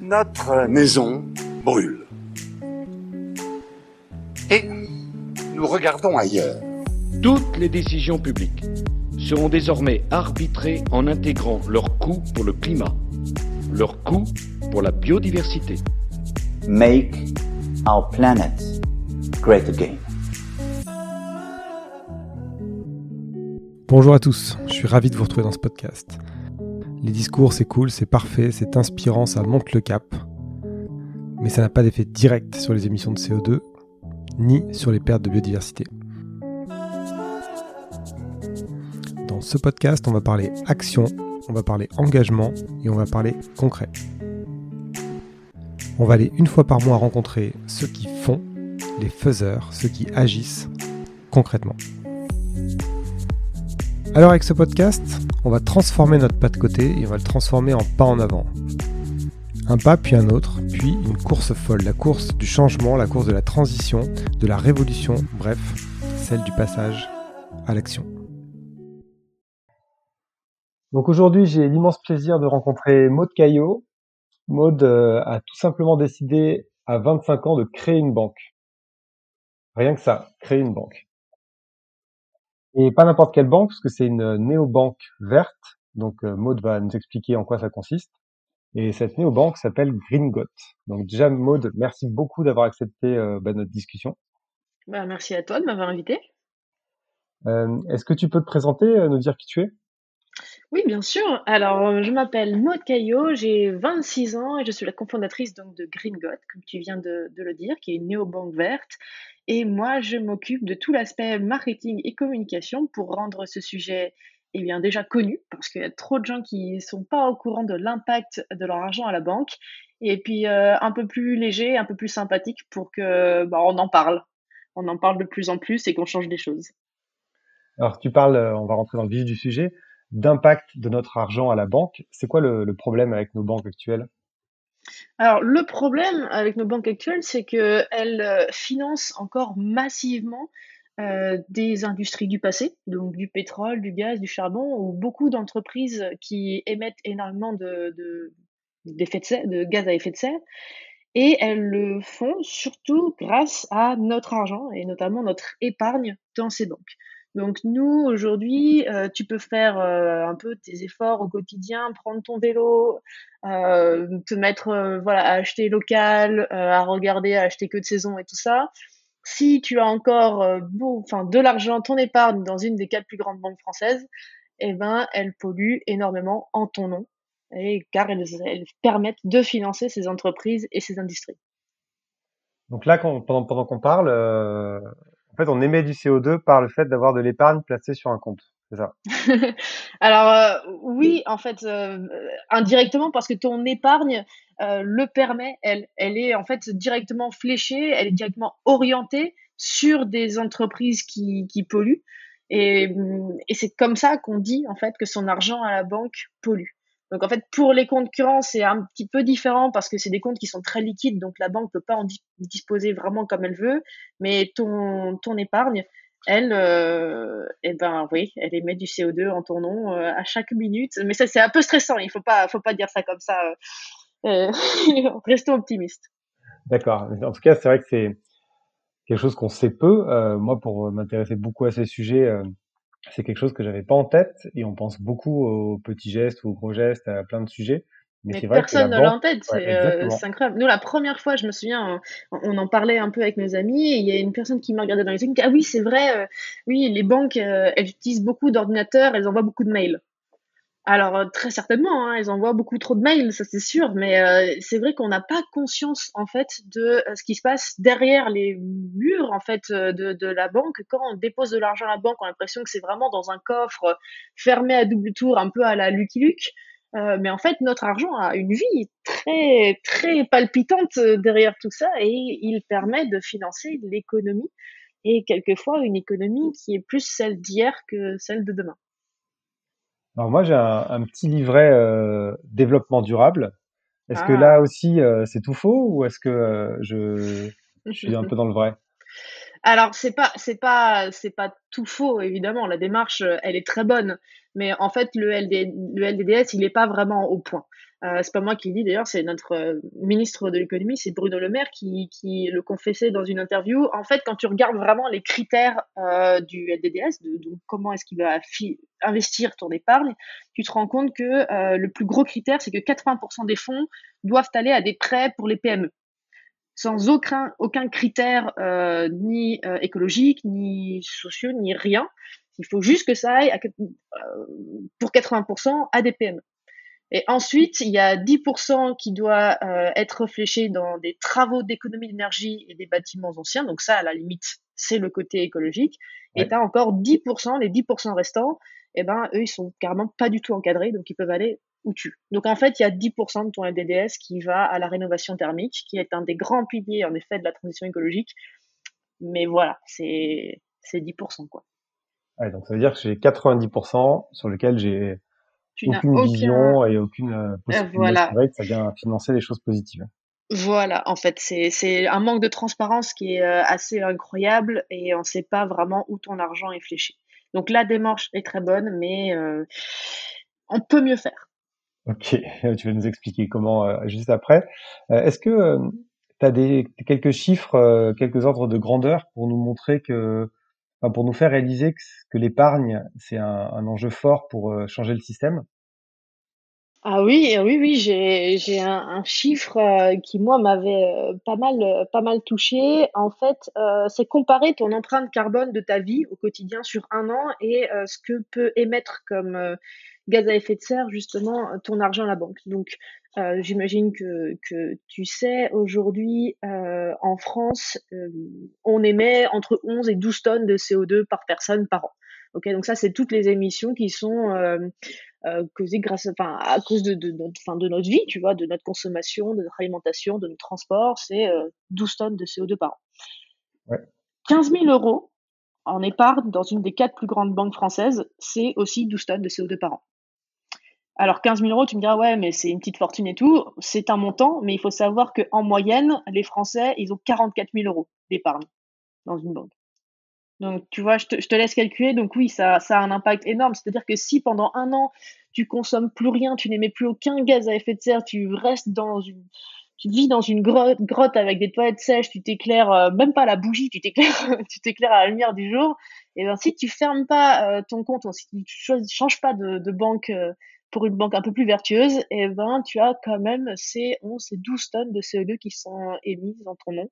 Notre maison brûle. Et nous regardons ailleurs. Toutes les décisions publiques seront désormais arbitrées en intégrant leur coût pour le climat, leur coût pour la biodiversité. Make our planet great again. Bonjour à tous, je suis ravi de vous retrouver dans ce podcast. Les discours, c'est cool, c'est parfait, c'est inspirant, ça monte le cap. Mais ça n'a pas d'effet direct sur les émissions de CO2, ni sur les pertes de biodiversité. Dans ce podcast, on va parler action, on va parler engagement et on va parler concret. On va aller une fois par mois rencontrer ceux qui font, les faiseurs, ceux qui agissent concrètement. Alors avec ce podcast, on va transformer notre pas de côté et on va le transformer en pas en avant. Un pas puis un autre, puis une course folle, la course du changement, la course de la transition, de la révolution, bref, celle du passage à l'action. Donc aujourd'hui, j'ai l'immense plaisir de rencontrer Maud Caillot. Maud euh, a tout simplement décidé à 25 ans de créer une banque. Rien que ça, créer une banque. Et pas n'importe quelle banque, parce que c'est une néobanque verte. Donc euh, Maud va nous expliquer en quoi ça consiste. Et cette néobanque s'appelle Gringot. Donc déjà Maud, merci beaucoup d'avoir accepté euh, bah, notre discussion. Bah, merci à toi de m'avoir invité. Euh, Est-ce que tu peux te présenter, euh, nous dire qui tu es? Oui, bien sûr. Alors, euh, je m'appelle Maud Caillot, j'ai 26 ans et je suis la cofondatrice donc de Gringot, comme tu viens de, de le dire, qui est une néobanque verte. Et moi, je m'occupe de tout l'aspect marketing et communication pour rendre ce sujet eh bien, déjà connu, parce qu'il y a trop de gens qui ne sont pas au courant de l'impact de leur argent à la banque, et puis euh, un peu plus léger, un peu plus sympathique pour que bah, on en parle. On en parle de plus en plus et qu'on change des choses. Alors tu parles, euh, on va rentrer dans le vif du sujet, d'impact de notre argent à la banque. C'est quoi le, problème avec nos banques actuelles? Alors, le problème avec nos banques actuelles, c'est qu'elles euh, financent encore massivement euh, des industries du passé, donc du pétrole, du gaz, du charbon, ou beaucoup d'entreprises qui émettent énormément de gaz à effet de serre. Et elles le font surtout grâce à notre argent et notamment notre épargne dans ces banques. Donc nous, aujourd'hui, euh, tu peux faire euh, un peu tes efforts au quotidien, prendre ton vélo, euh, te mettre voilà, à acheter local, à regarder, à acheter que de saison et tout ça. Si tu as encore enfin, de l'argent, ton épargne dans une des quatre plus grandes banques françaises, eh ben, elle pollue énormément en ton nom, et, car elles, elles permettent de financer ces entreprises et ces industries. Donc là, pendant, qu'on parle, fait, on émet du CO2 par le fait d'avoir de l'épargne placée sur un compte. Ça? Alors euh, oui, en fait, euh, indirectement parce que ton épargne euh, le permet, elle, elle est en fait directement fléchée, elle est directement orientée sur des entreprises qui, polluent. Et, et c'est comme ça qu'on dit en fait que son argent à la banque pollue. Donc en fait, pour les comptes courants, c'est un petit peu différent parce que c'est des comptes qui sont très liquides, donc la banque peut pas en di- disposer vraiment comme elle veut. Mais ton, ton épargne, elle, euh, eh ben oui, elle émet du CO2 en ton nom euh, à chaque minute. Mais ça, c'est un peu stressant. Il faut pas, faut pas dire ça comme ça. Euh, restons optimistes. D'accord. En tout cas, c'est vrai que c'est quelque chose qu'on sait peu. Moi, pour m'intéresser beaucoup à ces sujets, c'est quelque chose que j'avais pas en tête et on pense beaucoup aux petits gestes ou aux gros gestes, à plein de sujets. Mais, Mais c'est vrai que la personne ne l'a en tête. ouais, C'est euh, c'est incroyable. Nous, la première fois, je me souviens, on, on en parlait un peu avec nos amis. Et il y a une personne qui m'a regardé dans les yeux. qui me dit, Ah oui, c'est vrai. euh, oui, les banques, euh, elles utilisent beaucoup d'ordinateurs. Elles envoient beaucoup de mails. Alors, euh, très certainement, hein, elles envoient beaucoup trop de mails, ça c'est sûr, mais euh, c'est vrai qu'on n'a pas conscience en fait de euh, ce qui se passe derrière les murs en fait de, la banque. Quand on dépose de l'argent à la banque, on a l'impression que c'est vraiment dans un coffre fermé à double tour, un peu à la Lucky Luke. Euh, mais en fait, notre argent a une vie très très palpitante derrière tout ça et il permet de financer l'économie et quelquefois une économie qui est plus celle d'hier que celle de demain. Alors moi, j'ai un, un petit livret euh, développement durable. Est-ce que Ah. là aussi, euh, c'est tout faux ou est-ce que euh, je, je suis un peu dans le vrai? Alors c'est pas c'est pas c'est pas tout faux évidemment. La démarche elle est très bonne, mais en fait le LD, le LDDS il est pas vraiment au point. Euh, c'est pas moi qui le dis d'ailleurs, c'est notre euh, ministre de l'économie, c'est Bruno Le Maire qui, qui le confessait dans une interview. En fait, quand tu regardes vraiment les critères euh, du LDDS, de, de comment est-ce qu'il va investir ton épargne, tu te rends compte que euh, le plus gros critère, c'est que 80% des fonds doivent aller à des prêts pour les PME sans aucun, aucun critère euh, ni écologique, ni sociaux, ni rien. Il faut juste que ça aille à, pour 80% à des PME. Et ensuite, il y a 10% qui doit euh, être fléché dans des travaux d'économie d'énergie et des bâtiments anciens. Donc ça, à la limite, c'est le côté écologique. Ouais. Et tu as encore 10%, les 10% restants, eh ben, eux, ils sont carrément pas du tout encadrés, donc ils peuvent aller où tu. Donc en fait, il y a 10% de ton LDDS qui va à la rénovation thermique, qui est un des grands piliers en effet de la transition écologique. Mais voilà, c'est c'est 10% quoi. Ouais, donc ça veut dire que j'ai 90% sur lesquels j'ai aucune aucun... vision et aucune euh, possibilité voilà. que ça vient financer des choses positives. Voilà, en fait, c'est un manque de transparence qui est euh, assez incroyable et on ne sait pas vraiment où ton argent est fléché. Donc la démarche est très bonne, mais euh, on peut mieux faire. Ok, tu vas nous expliquer comment euh, juste après. Euh, Est-ce que euh, tu as des, quelques chiffres, euh, quelques ordres de grandeur pour nous montrer que, pour nous faire réaliser que, l'épargne, c'est un, enjeu fort pour euh, changer le système ah oui, oui, oui, j'ai un, chiffre euh, qui moi m'avait euh, pas mal pas mal touché. En fait, c'est comparer ton empreinte carbone de ta vie au quotidien sur un an et ce que peut émettre comme gaz à effet de serre justement ton argent à la banque. Donc j'imagine que que tu sais aujourd'hui en France on émet entre 11 et 12 tonnes de CO2 par personne par an. Ok, donc ça c'est toutes les émissions qui sont euh, causées grâce, enfin, à cause de, de, notre, fin, de notre vie, tu vois, de notre consommation, de notre alimentation, de notre transport, c'est euh, 12 tonnes de CO2 par an. Ouais. 15 000 euros en épargne dans une des quatre plus grandes banques françaises, c'est aussi 12 tonnes de CO2 par an. Alors 15 000 euros, tu me diras ouais, mais c'est une petite fortune et tout. C'est un montant, mais il faut savoir que en moyenne, les Français, ils ont 44 000 euros d'épargne dans une banque. Donc, tu vois, je te, laisse calculer. Donc, oui, ça, a un impact énorme. C'est-à-dire que si pendant un an, tu consommes plus rien, tu n'émets plus aucun gaz à effet de serre, tu restes dans une, tu vis dans une grotte, grotte avec des toilettes sèches, tu t'éclaires, euh, même pas à la bougie, tu t'éclaires, tu t'éclaires à la lumière du jour. Et ben, si tu fermes pas euh, ton compte, si tu changes pas de, de banque euh, pour une banque un peu plus vertueuse, et ben, tu as quand même ces 11, ces 12 tonnes de CO2 qui sont émises dans ton nom.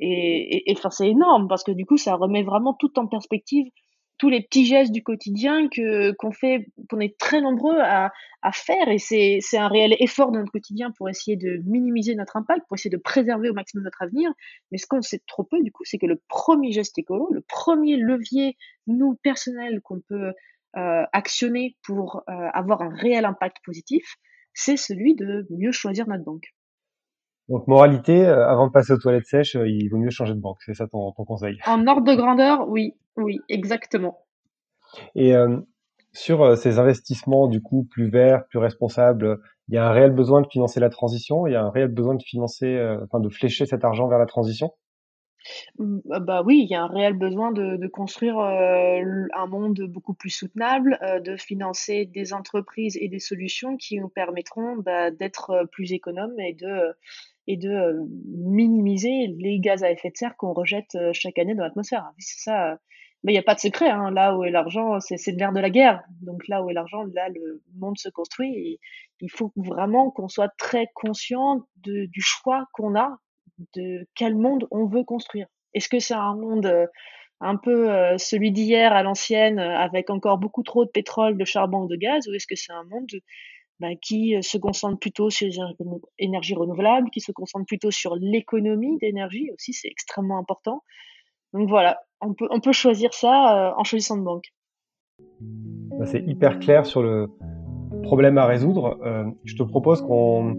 Et, enfin, c'est énorme parce que du coup, ça remet vraiment tout en perspective tous les petits gestes du quotidien que qu'on fait, qu'on est très nombreux à, à faire. Et c'est un réel effort de notre quotidien pour essayer de minimiser notre impact, pour essayer de préserver au maximum notre avenir. Mais ce qu'on sait trop peu, du coup, c'est que le premier geste écolo, le premier levier, nous, personnel, qu'on peut euh, actionner pour euh, avoir un réel impact positif, c'est celui de mieux choisir notre banque. Donc, moralité, euh, avant de passer aux toilettes sèches, euh, il vaut mieux changer de banque. C'est ça ton, ton, conseil? En ordre de grandeur, oui. Oui, exactement. Et euh, sur euh, ces investissements, du coup, plus verts, plus responsables, il y a un réel besoin de financer la transition? Il y a un réel besoin de financer, enfin, de flécher cet argent vers la transition? Mmh, bah oui, il y a un réel besoin de, de construire euh, un monde beaucoup plus soutenable, euh, de financer des entreprises et des solutions qui nous permettront bah, d'être plus économes et de et de euh, minimiser les gaz à effet de serre qu'on rejette euh, chaque année dans l'atmosphère. C'est ça. Euh, mais il n'y a pas de secret. Hein. Là où est l'argent, c'est de l'air de la guerre. Donc là où est l'argent, là le monde se construit. Et il faut vraiment qu'on soit très conscient de, du choix qu'on a, de quel monde on veut construire. Est-ce que c'est un monde un peu celui d'hier à l'ancienne, avec encore beaucoup trop de pétrole, de charbon, de gaz, ou est-ce que c'est un monde bah, qui euh, se concentre plutôt sur les énergies renouvelables, qui se concentre plutôt sur l'économie d'énergie aussi, c'est extrêmement important. Donc voilà, on peut, on peut choisir ça euh, en choisissant de banque. Bah, c'est hyper clair sur le problème à résoudre. Euh, je te propose qu'on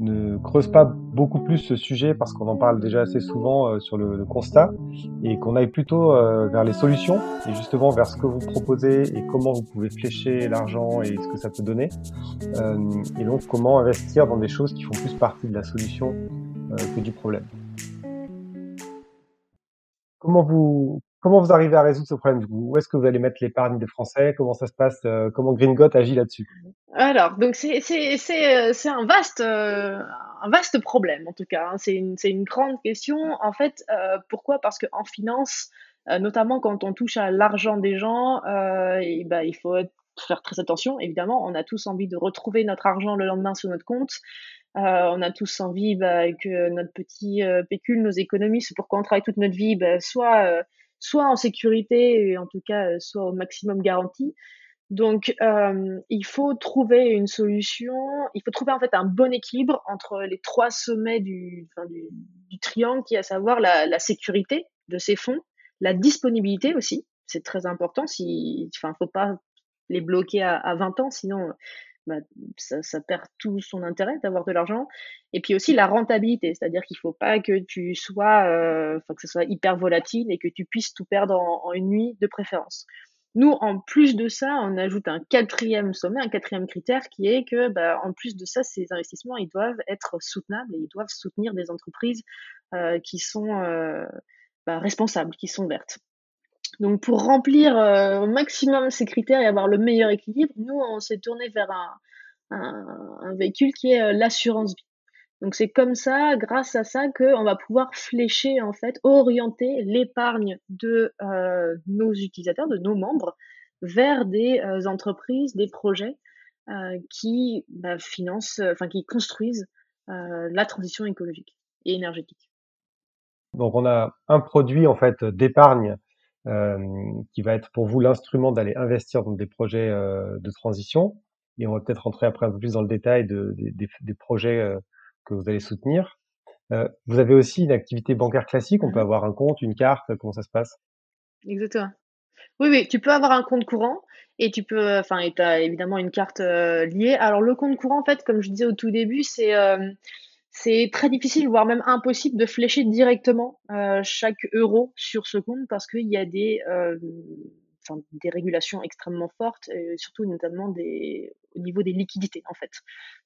ne creuse pas beaucoup plus ce sujet parce qu'on en parle déjà assez souvent euh, sur le, le, constat et qu'on aille plutôt euh, vers les solutions et justement vers ce que vous proposez et comment vous pouvez flécher l'argent et ce que ça peut donner. Euh, et donc comment investir dans des choses qui font plus partie de la solution euh, que du problème. Comment vous comment vous arrivez à résoudre ce problème Où est-ce que vous allez mettre l'épargne des Français? Comment ça se passe? Euh, Comment Green Got agit là-dessus? Alors, donc c'est c'est euh, un vaste euh, un vaste problème en tout cas. hein. C'est une c'est une grande question. En fait, euh, pourquoi? Parce qu'en finance, euh, notamment quand on touche à l'argent des gens, euh, ben il faut faire très attention. Évidemment, on a tous envie de retrouver notre argent le lendemain sur notre compte. Euh, on a tous envie bah, que notre petit euh, pécule, nos économies, c'est pourquoi on travaille toute notre vie, bah, soit euh, soit en sécurité, et en tout cas soit au maximum garanti. Donc, euh, il faut trouver une solution. Il faut trouver en fait un bon équilibre entre les trois sommets du, triangle, qui est à savoir la, sécurité de ces fonds, la disponibilité aussi, c'est très important. Si, enfin, faut pas les bloquer à, à 20 ans, sinon bah, ça, perd tout son intérêt d'avoir de l'argent. Et puis aussi la rentabilité, c'est-à-dire qu'il faut pas que tu sois, euh, que ce soit hyper volatile et que tu puisses tout perdre en une nuit de préférence. Nous, en plus de ça, on ajoute un quatrième sommet, un quatrième critère qui est que, bah, en plus de ça, ces investissements, ils doivent être soutenables et ils doivent soutenir des entreprises euh, qui sont euh, bah, responsables, qui sont vertes. Donc, pour remplir euh, au maximum ces critères et avoir le meilleur équilibre, nous, on s'est tourné vers un, un, véhicule qui est l'assurance vie. Donc c'est comme ça, grâce à ça, qu'on va pouvoir flécher, en fait, orienter l'épargne de euh, nos utilisateurs, de nos membres, vers des euh, entreprises, des projets euh, qui bah, financent, euh, enfin qui construisent euh, la transition écologique et énergétique. Donc on a un produit en fait d'épargne euh, qui va être pour vous l'instrument d'aller investir dans des projets de transition. Et on va peut-être rentrer après un peu plus dans le détail de, des- projets que vous allez soutenir. Euh, vous avez aussi une activité bancaire classique. On peut Mhm. avoir un compte, une carte. Comment ça se passe? Exactement. Oui, oui, tu peux avoir un compte courant et tu peux, enfin, et tu as évidemment une carte euh, liée. Alors le compte courant, en fait, comme je disais au tout début, c'est euh, c'est très difficile, voire même impossible de flécher directement euh, chaque euro sur ce compte parce qu'il y a des, euh, des régulations extrêmement fortes, et surtout notamment au niveau des liquidités, en fait.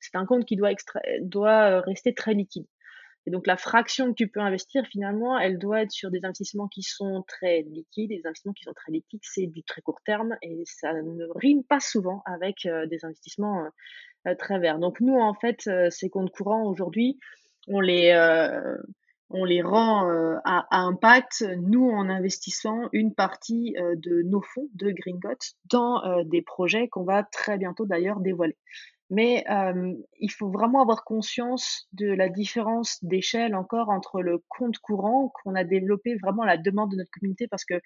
C'est un compte qui doit, euh, rester très liquide. Et donc la fraction que tu peux investir, finalement, elle doit être sur des investissements qui sont très liquides. Et des investissements qui sont très liquides, c'est du très court terme et ça ne rime pas souvent avec euh, des investissements euh, euh, très verts. Donc nous, en fait, euh, ces comptes courants aujourd'hui, on les euh, on les rend euh, à, impact, nous, en investissant une partie euh, de nos fonds de Gringot dans euh, des projets qu'on va très bientôt d'ailleurs dévoiler. Mais il faut vraiment avoir conscience de la différence d'échelle encore entre le compte courant qu'on a développé vraiment à la demande de notre communauté parce que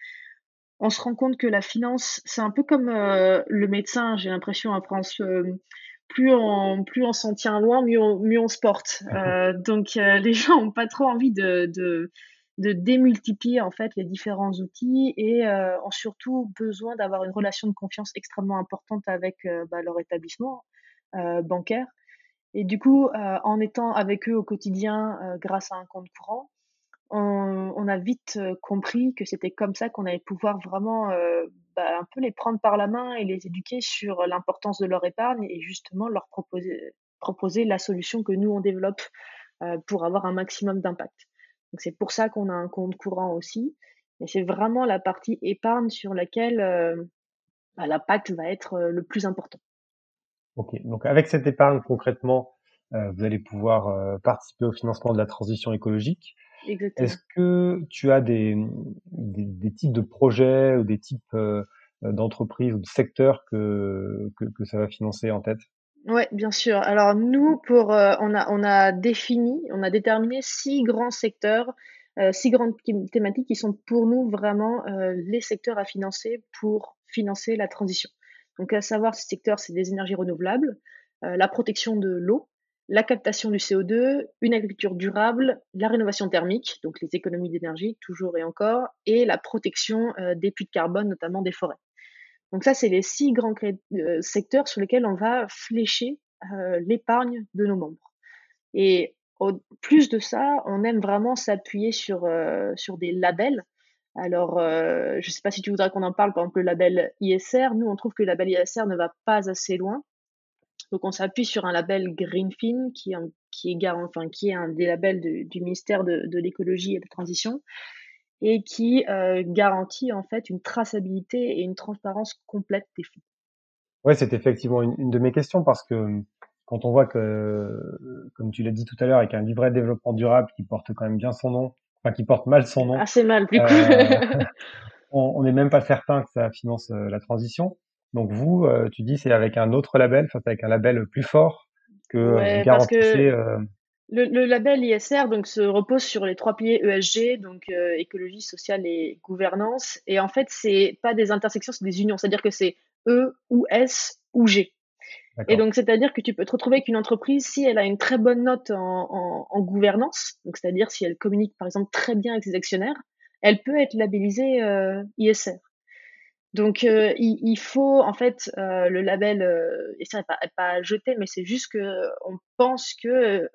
on se rend compte que la finance, c'est un peu comme le médecin, j'ai l'impression en France. Plus on, plus on s'en tient loin, mieux on, mieux on se porte. Euh, donc euh, les gens ont pas trop envie de, de, de démultiplier en fait les différents outils et euh, ont surtout besoin d'avoir une relation de confiance extrêmement importante avec bah, leur établissement bancaire. Et du coup, en étant avec eux au quotidien grâce à un compte courant, on, on a vite compris que c'était comme ça qu'on allait pouvoir vraiment bah, un peu les prendre par la main et les éduquer sur l'importance de leur épargne et justement leur proposer, proposer la solution que nous on développe euh, pour avoir un maximum d'impact. Donc c'est pour ça qu'on a un compte courant aussi. Et c'est vraiment la partie épargne sur laquelle euh, bah, l'impact va être euh, le plus important. Ok. Donc avec cette épargne concrètement, euh, vous allez pouvoir participer au financement de la transition écologique. Exactement. Est-ce que tu as des, des, des types de projets ou des types euh, d'entreprises ou de secteurs que, que, que ça va financer en tête? Ouais, bien sûr. Alors nous, pour, euh, on a, on a défini, on a déterminé six grands secteurs, euh, six grandes thé- thématiques qui sont pour nous vraiment euh, les secteurs à financer pour financer la transition. Donc à savoir, ces secteurs, c'est des énergies renouvelables, euh, la protection de l'eau, la captation du CO2, une agriculture durable, la rénovation thermique, donc les économies d'énergie, toujours et encore, et la protection euh, des puits de carbone, notamment des forêts. Donc ça, c'est les six grands euh, secteurs sur lesquels on va flécher euh, l'épargne de nos membres. Et au plus de ça, on aime vraiment s'appuyer sur, sur des labels. Alors, je ne sais pas si tu voudrais qu'on en parle, par exemple le label ISR. Nous, on trouve que le label ISR ne va pas assez loin. Donc, on s'appuie sur un label Greenfin, qui, est un- qui, est, gar- enfin, qui est un des labels de- du ministère de, de l'écologie et de la transition, et qui euh, garantit en fait une traçabilité et une transparence complète des fonds. Ouais, c'est effectivement une, une, de mes questions parce que quand on voit que, comme tu l'as dit tout à l'heure, avec un livret de développement durable qui porte quand même bien son nom, enfin qui porte mal son nom, assez mal du coup, euh, on n'est même pas certain que ça finance euh, la transition. Donc vous, euh, tu dis c'est avec un autre label, enfin avec un label plus fort que ouais, vous garantissez. Le, le, label ISR donc se repose sur les trois piliers ESG, donc écologie, sociale et gouvernance. Et en fait, c'est pas des intersections, c'est des unions. C'est-à-dire que c'est E ou S ou G. Et donc, c'est-à-dire que tu peux te retrouver avec une entreprise si elle a une très bonne note en, en, gouvernance, donc c'est-à-dire si elle communique par exemple très bien avec ses actionnaires, elle peut être labellisée euh, ISR. Donc, euh, il, faut en fait euh, le label ISR n'est pas, jeté, mais c'est juste que on pense que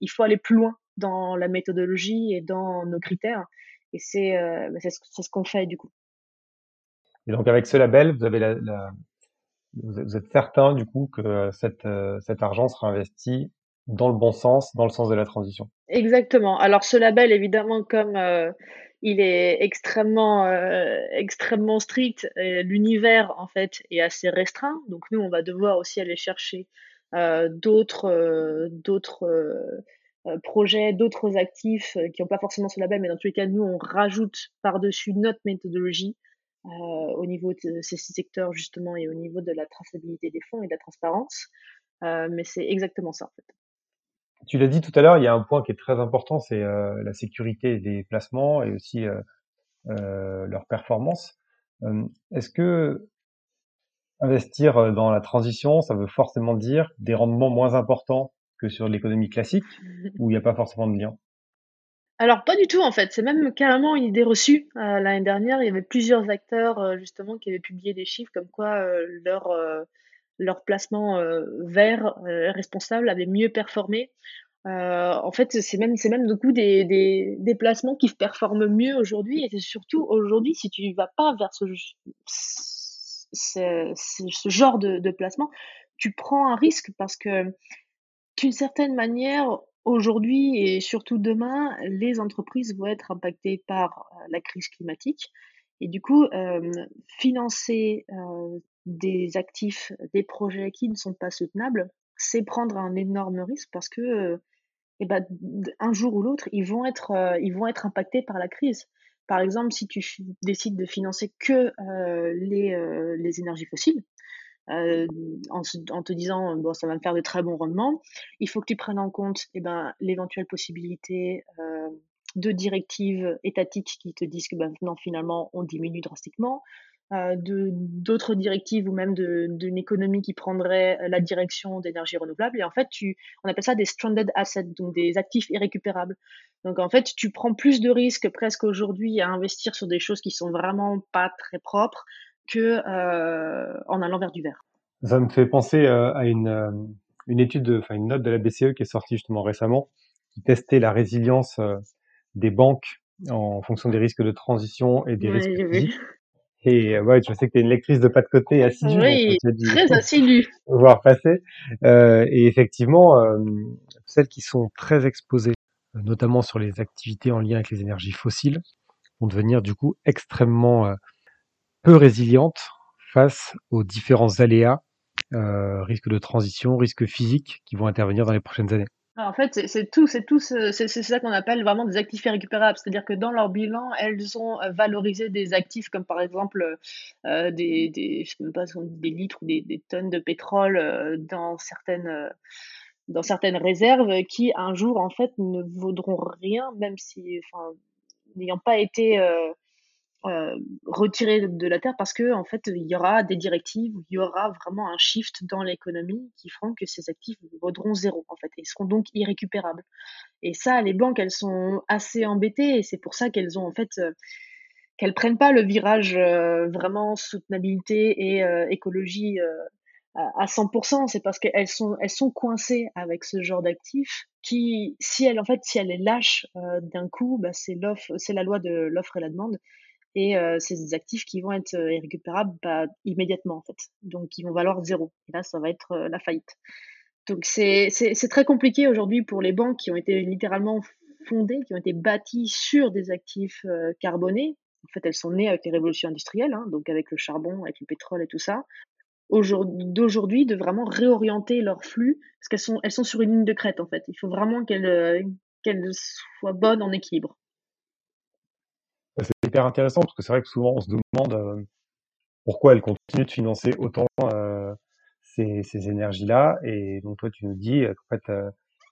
il faut aller plus loin dans la méthodologie et dans nos critères. Et c'est bah, c'est ce, qu'on fait du coup. Et donc avec ce label, vous avez la, vous êtes certain du coup que cette, euh, cet argent sera investi dans le bon sens, dans le sens de la transition. Exactement. Alors ce label, évidemment, comme euh, il est extrêmement, euh, extrêmement strict, l'univers en fait est assez restreint. Donc nous, on va devoir aussi aller chercher d'autres, d'autres projets, d'autres actifs qui n'ont pas forcément ce label, mais dans tous les cas, nous, on rajoute par-dessus notre méthodologie euh, au niveau de ces six secteurs justement et au niveau de la traçabilité des fonds et de la transparence. Euh, mais c'est exactement ça en fait. Tu l'as dit tout à l'heure, il y a un point qui est très important, c'est euh, la sécurité des placements et aussi leur performance. Est-ce que investir dans la transition, ça veut forcément dire des rendements moins importants que sur l'économie classique, où il n'y a pas forcément de lien? Alors pas du tout en fait, c'est même carrément une idée reçue. Euh, l'année dernière, il y avait plusieurs acteurs euh, justement qui avaient publié des chiffres comme quoi euh, leur leur placement vert responsable avait mieux performé. en fait, c'est même c'est même du coup des, des, placements qui performent mieux aujourd'hui et c'est surtout aujourd'hui si tu vas pas vers ce ce, ce genre de, de placement, tu prends un risque parce que d'une certaine manière, Aujourd'hui et surtout demain, les entreprises vont être impactées par euh, la crise climatique et du coup, financer des actifs, des projets qui ne sont pas soutenables, c'est prendre un énorme risque parce que eh ben, un jour ou l'autre, ils vont être ils vont être impactés par la crise. Par exemple, si tu décides de financer que les, énergies fossiles, en, en, te disant bon ça va me faire de très bons rendements. Il faut que tu prennes en compte eh ben, l'éventuelle possibilité de directives étatiques qui te disent que non, finalement on diminue drastiquement, euh, de d'autres directives ou même d'une économie qui prendrait la direction d'énergie renouvelable. Et en fait, tu, on appelle ça des stranded assets, donc des actifs irrécupérables. Donc en fait, tu prends plus de risques presque aujourd'hui à investir sur des choses qui sont vraiment pas très propres que euh, en allant vers du vert. Ça me fait penser euh, à une, une étude, enfin une note de la BCE qui est sortie justement récemment, qui testait la résilience des banques en fonction des risques de transition et des risques. Et ouais, je sais que tu es une lectrice de pas de côté assidue. Oui, très assidue. Voir passer. Euh, et effectivement, euh, celles qui sont très exposées, notamment sur les activités en lien avec les énergies fossiles, vont devenir du coup extrêmement euh, peu résiliente face aux différents aléas, euh, risques de transition, risques physiques qui vont intervenir dans les prochaines années. En fait, c'est tout, c'est tout, c'est ça qu'on appelle vraiment des actifs irrécupérables. C'est-à-dire que dans leur bilan, elles ont valorisé des actifs comme par exemple euh, des, des, je sais pas, des litres ou des, des tonnes de pétrole euh, dans certaines euh, dans certaines réserves qui un jour en fait ne vaudront rien, même si, enfin, n'ayant pas été euh, euh, retiré de la terre parce que en fait il y aura des directives, il y aura vraiment un shift dans l'économie qui feront que ces actifs vaudront zéro en fait et seront donc irrécupérables. Et ça, les banques elles sont assez embêtées et c'est pour ça qu'elles ont en fait euh, qu'elles prennent pas le virage euh, vraiment soutenabilité et écologie à 100%, c'est parce qu'elles sont elles sont coincées avec ce genre d'actifs qui, si elles en fait si elles les lâchent d'un coup, bah, c'est l'offre, c'est la loi de l'offre et la demande et euh, c'est des actifs qui vont être euh, irrécupérables bah, immédiatement en fait. Donc ils vont valoir zéro. Et là, ça va être euh, la faillite. Donc c'est très compliqué aujourd'hui pour les banques qui ont été littéralement fondées, qui ont été bâties sur des actifs carbonés. En fait, elles sont nées avec les révolutions industrielles, hein, donc avec le charbon, avec le pétrole et tout ça. d'aujourd'hui de vraiment réorienter leur flux parce qu'elles sont, elles sont sur une ligne de crête en fait. Il faut vraiment qu'elles qu'elles soient bonnes en équilibre. Hyper intéressant parce que c'est vrai que souvent on se demande pourquoi elles continuent de financer autant ces, ces énergies-là. Et donc toi, tu nous dis qu'en fait,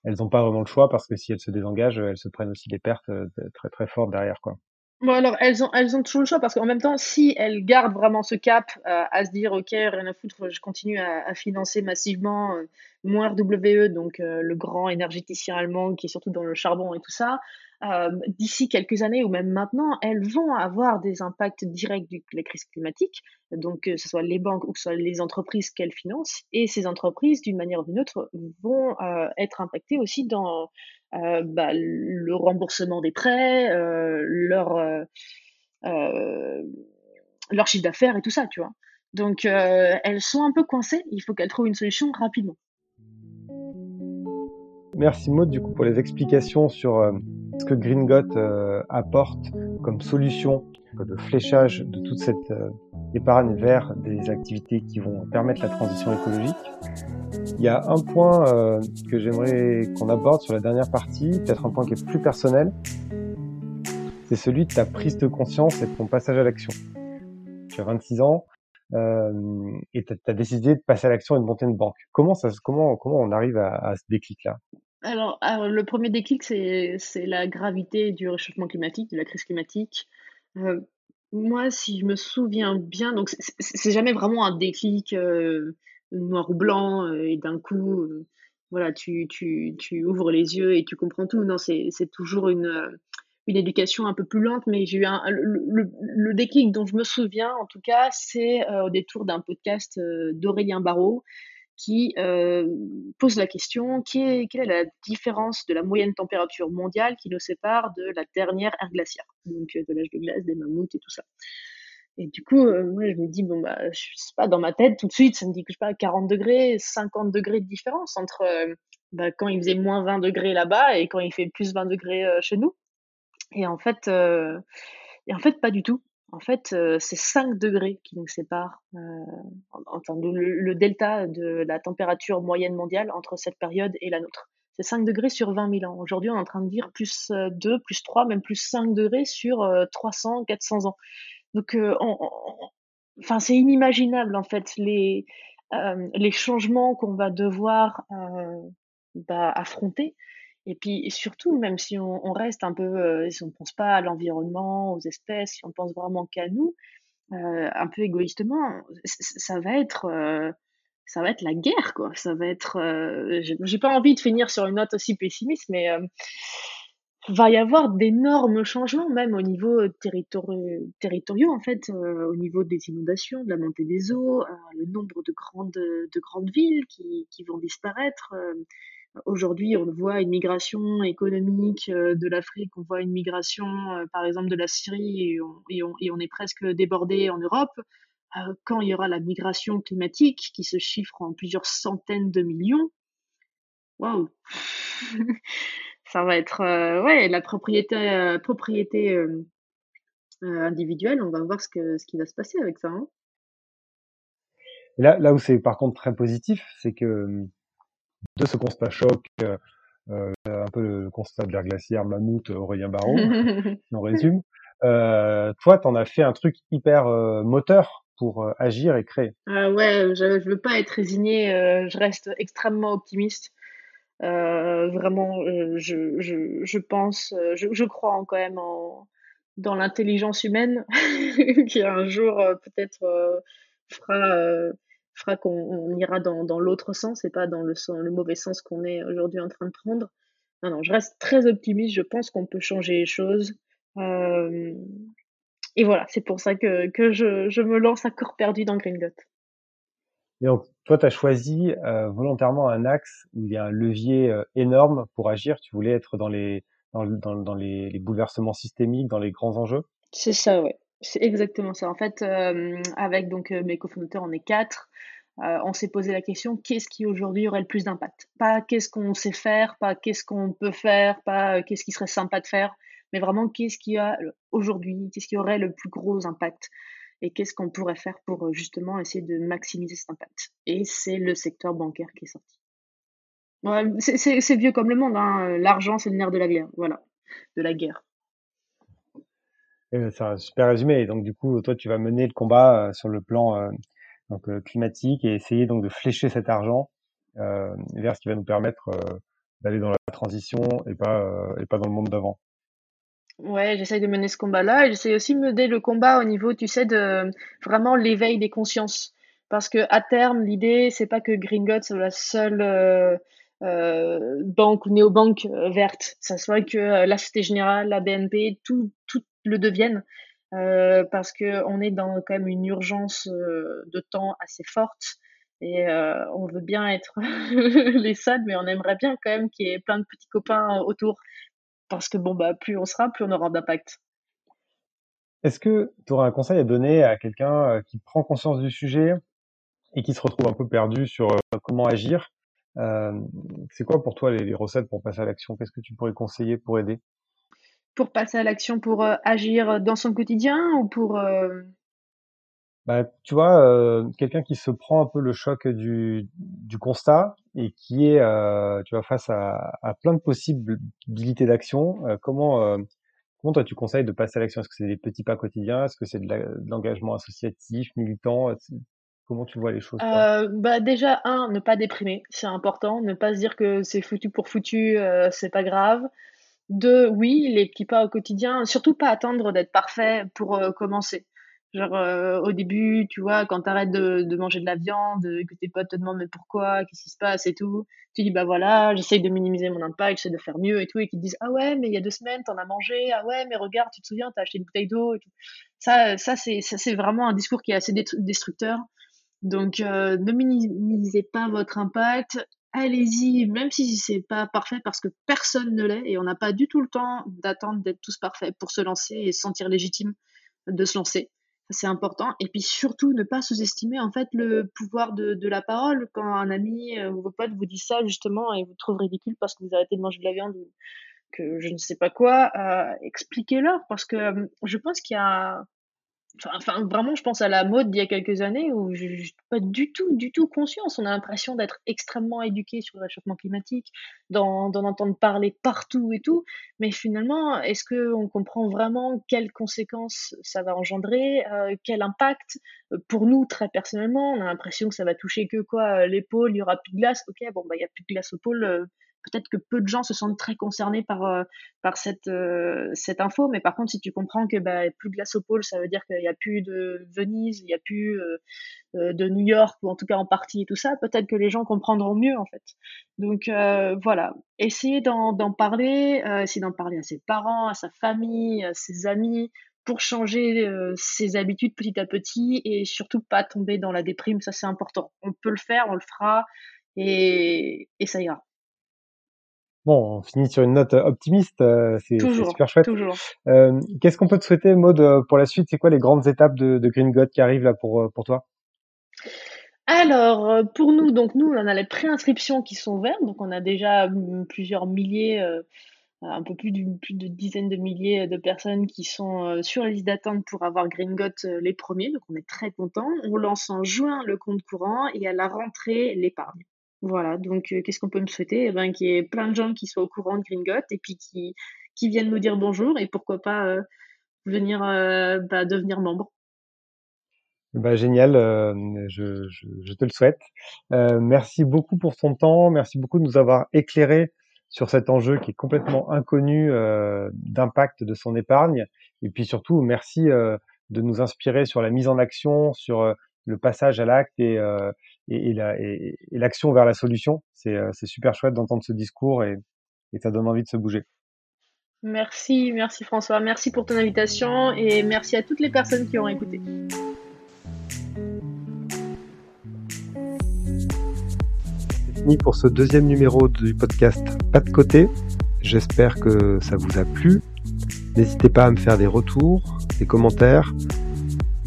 elles n'ont pas vraiment le choix parce que si elles se désengagent, elles se prennent aussi des pertes très très fortes derrière, quoi. Bon alors elles ont elles ont toujours le choix parce qu'en même temps si elles gardent vraiment ce cap euh, à se dire ok rien à foutre je continue à, financer massivement euh, mon RWE donc euh, le grand énergéticien allemand qui est surtout dans le charbon et tout ça euh, d'ici quelques années ou même maintenant elles vont avoir des impacts directs de la crise climatique donc que ce soit les banques ou que ce soit les entreprises qu'elles financent et ces entreprises d'une manière ou d'une autre vont être impactées aussi dans euh, bah, le remboursement des prêts, euh, leur, euh, leur chiffre d'affaires et tout ça, tu vois. Donc elles sont un peu coincées, il faut qu'elles trouvent une solution rapidement. Merci Maud du coup pour les explications sur ce que Green apporte comme solution de fléchage de toute cette épargne vers des activités qui vont permettre la transition écologique. Il y a un point euh, que j'aimerais qu'on aborde sur la dernière partie, peut-être un point qui est plus personnel, c'est celui de ta prise de conscience et de ton passage à l'action. Tu as 26 ans euh, et tu as, décidé de passer à l'action et de monter une banque. Comment, ça, comment, on arrive à ce déclic-là? Alors, alors, le premier déclic, c'est la gravité du réchauffement climatique, de la crise climatique. Euh, moi, si je me souviens bien, donc c'est jamais vraiment un déclic euh, noir ou blanc euh, et d'un coup, euh, voilà, tu, ouvres les yeux et tu comprends tout. Non, c'est toujours une, euh, une éducation un peu plus lente, mais j'ai eu le, déclic dont je me souviens, en tout cas, c'est au détour d'un podcast d'Aurélien Barraud qui pose la question quelle est la différence de la moyenne température mondiale qui nous sépare de la dernière ère glaciaire, donc de l'âge de glace, des mammouths et tout ça. Et du coup, euh, moi, je me dis, bon, bah, je sais pas, dans ma tête, tout de suite, ça me dit que je sais pas, 40 degrés, 50 degrés de différence entre euh, bah, quand il faisait moins 20 degrés là-bas et quand il fait plus 20 degrés euh, chez nous. Et en fait, et en fait, pas du tout. En fait, c'est 5 degrés qui nous séparent, en, le, le, delta de la température moyenne mondiale entre cette période et la nôtre. C'est 5 degrés sur 20 000 ans. Aujourd'hui, on est en train de dire plus 2, plus 3, même plus 5 degrés sur 300, 400 ans. Donc, euh, enfin, c'est inimaginable en fait les euh, les changements qu'on va devoir euh, bah, affronter. Et puis surtout, même si on, on reste un peu, si on ne pense pas à l'environnement, aux espèces, si on pense vraiment qu'à nous, un peu égoïstement, ça va être ça va être la guerre quoi ça va être j'ai pas envie de finir sur une note aussi pessimiste mais va y avoir d'énormes changements, même au niveau territoriaux, en fait, au niveau des inondations, de la montée des eaux, le nombre de grandes, de grandes villes qui, qui vont disparaître. Aujourd'hui, on voit une migration économique de l'Afrique, on voit une migration, par exemple, de la Syrie, et on, est presque débordé en Europe. quand il y aura la migration climatique, qui se chiffre en plusieurs centaines de millions, waouh ça va être euh, ouais la propriété euh, euh, individuelle. On va voir ce qui va se passer avec ça. Hein. Là, là où c'est par contre très positif, c'est que de ce constat choc, un peu le constat de l'ère glaciaire, mammouth, Aurélien Barraud, si on résume, euh, toi, t'en as fait un truc hyper moteur pour agir et créer. Ah ouais, je, je veux pas être résigné, je reste extrêmement optimiste. Euh, vraiment, euh, je, je, je pense, euh, je, je crois quand même en, dans l'intelligence humaine qui un jour peut-être fera, fera qu'on ira dans, dans l'autre sens et pas dans le, le mauvais sens qu'on est aujourd'hui en train de prendre. Non, non, je reste très optimiste. Je pense qu'on peut changer les choses. Euh, et voilà, c'est pour ça que, que je, je me lance à corps perdu dans Green. Et donc, toi, tu as choisi euh, volontairement un axe où il y a un levier euh, énorme pour agir. Tu voulais être dans les, dans, dans, dans les, les, bouleversements systémiques, dans les grands enjeux? C'est ça, ouais. C'est exactement ça. En fait, euh, avec donc mes cofondateurs, on est quatre. on s'est posé la question qu'est-ce qui aujourd'hui aurait le plus d'impact? Pas qu'est-ce qu'on sait faire, pas qu'est-ce qu'on peut faire, pas qu'est-ce qui serait sympa de faire, mais vraiment qu'est-ce qui a aujourd'hui, qu'est-ce qui aurait le plus gros impact? Et qu'est-ce qu'on pourrait faire pour euh, justement essayer de maximiser cet impact? Et c'est le secteur bancaire qui est sorti. c'est vieux comme le monde, hein. l'argent c'est le nerf de la guerre, voilà, de la guerre. C'est un super résumé. Donc du coup, toi, tu vas mener le combat euh, sur le plan euh, donc, climatique et essayer donc de flécher cet argent vers ce qui va nous permettre d'aller dans la transition et pas et pas dans le monde d'avant. Ouais, j'essaye de mener ce combat-là et j'essaye aussi de mener le combat au niveau, tu sais, de vraiment l'éveil des consciences. Parce que à terme, l'idée, c'est pas que Gringotts soit la seule euh, euh, banque ou néobanque euh, verte. Ça soit que la Société Générale, la BNP, tout, tout le deviennent. parce que on est dans quand même une urgence de temps assez forte et on veut bien être les seuls, mais on aimerait bien quand même qu'il y ait plein de petits copains autour parce que bon, bah, plus on sera, plus on aura d'impact. Est-ce que tu auras un conseil à donner à quelqu'un euh, qui prend conscience du sujet et qui se retrouve un peu perdu sur euh, comment agir? Euh, C'est quoi pour toi les, recettes pour passer à l'action? Qu'est-ce que tu pourrais conseiller pour aider? Pour passer à l'action, pour agir dans son quotidien ou pour bah, tu vois, euh, quelqu'un qui se prend un peu le choc du, du constat et qui est, euh, tu vois, face à, à plein de possibilités d'action, euh, comment, euh, comment toi tu conseilles de passer à l'action? Est-ce que c'est des petits pas quotidiens? Est-ce que c'est de l'engagement associatif, militant? Comment tu vois les choses euh, bah déjà un, ne pas déprimer, c'est important, ne pas se dire que c'est foutu pour foutu, c'est pas grave. Deux, oui, les petits pas au quotidien, surtout pas attendre d'être parfait pour commencer. Genre, euh, au début, tu vois, quand t'arrêtes de, de manger de la viande, que tes potes te demandent mais pourquoi, qu'est-ce qui se passe et tout, tu dis bah voilà, j'essaye de minimiser mon impact, j'essaie de faire mieux et tout, et qu'ils te disent ah ouais, mais il y a deux semaines, t'en as mangé, ah ouais, mais regarde, tu te souviens, t'as acheté une bouteille d'eau et tout. Ça, ça c'est, ça c'est vraiment un discours qui est assez destructeur. Donc, euh, ne minimisez pas votre impact. Allez-y, même si c'est pas parfait, parce que personne ne l'est, et on n'a pas du tout le temps d'attendre d'être tous parfaits pour se lancer et se sentir légitime de se lancer c'est important. Et puis surtout, ne pas sous-estimer en fait le pouvoir de, la parole. Quand un ami ou vos potes vous dit ça justement et vous trouvent ridicule parce que vous arrêtez de manger de la viande ou que je ne sais pas quoi, euh, expliquez-leur parce que euh, je pense qu'il y a Enfin, vraiment, je pense à la mode d'il y a quelques années où je n'ai pas du tout, du tout conscience. On a l'impression d'être extrêmement éduqué sur le réchauffement climatique, d'en entendre parler partout et tout. Mais finalement, est-ce qu'on comprend vraiment quelles conséquences ça va engendrer, euh, quel impact euh, pour nous très personnellement? On a l'impression que ça va toucher que quoi? L'épaule, il y aura plus de glace. Ok, bon, bah, il y a plus de glace au pôle. Euh, peut-être que peu de gens se sentent très concernés par, euh, par cette, euh, cette info, mais par contre, si tu comprends que bah, plus de glace au pôle, ça veut dire qu'il n'y a plus de Venise, il n'y a plus euh, de New York, ou en tout cas en partie et tout ça, peut-être que les gens comprendront mieux en fait. Donc voilà, essayez d'en parler, essayez d'en parler à ses parents, à sa famille, à ses amis, pour changer ses habitudes petit à petit et surtout pas tomber dans la déprime, ça c'est important. On peut le faire, on le fera et, et ça ira. Bon, on finit sur une note euh, optimiste, euh, c'est super chouette. Toujours. Euh, Qu'est-ce qu'on peut te souhaiter, Maud, pour la suite? C'est quoi les grandes étapes de, de Green God qui arrivent là pour, pour toi? Alors, pour nous, donc nous, on a les préinscriptions qui sont ouvertes, donc on a déjà mm, plusieurs milliers, un peu plus d'une plus de dizaines de milliers de personnes qui sont sur la liste d'attente pour avoir Green God les premiers, donc on est très contents. On lance en juin le compte courant et à la rentrée l'épargne. Voilà, donc euh, qu'est-ce qu'on peut me souhaiter? Eh ben, Qu'il y ait plein de gens qui soient au courant de Gringot et puis qui, qui viennent nous dire bonjour et pourquoi pas euh, venir euh, bah, devenir membre. Bah, génial, je, je, je, te le souhaite. merci beaucoup pour ton temps, merci beaucoup de nous avoir éclairé sur cet enjeu qui est complètement inconnu d'impact de son épargne. Et puis surtout, merci de nous inspirer sur la mise en action, sur le passage à l'acte et, et, l'action vers la solution. Euh, c'est super chouette d'entendre ce discours et, et ça donne envie de se bouger. Merci, merci François, merci pour ton invitation et merci à toutes les personnes qui ont écouté. C'est fini pour ce deuxième numéro du podcast Pas de côté. J'espère que ça vous a plu. N'hésitez pas à me faire des retours, des commentaires,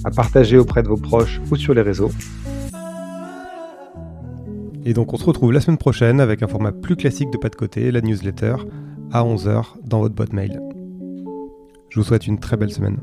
à partager auprès de vos proches ou sur les réseaux. Et donc on se retrouve la semaine prochaine avec un format plus classique de pas de côté, la newsletter, à 11h dans votre boîte mail. Je vous souhaite une très belle semaine.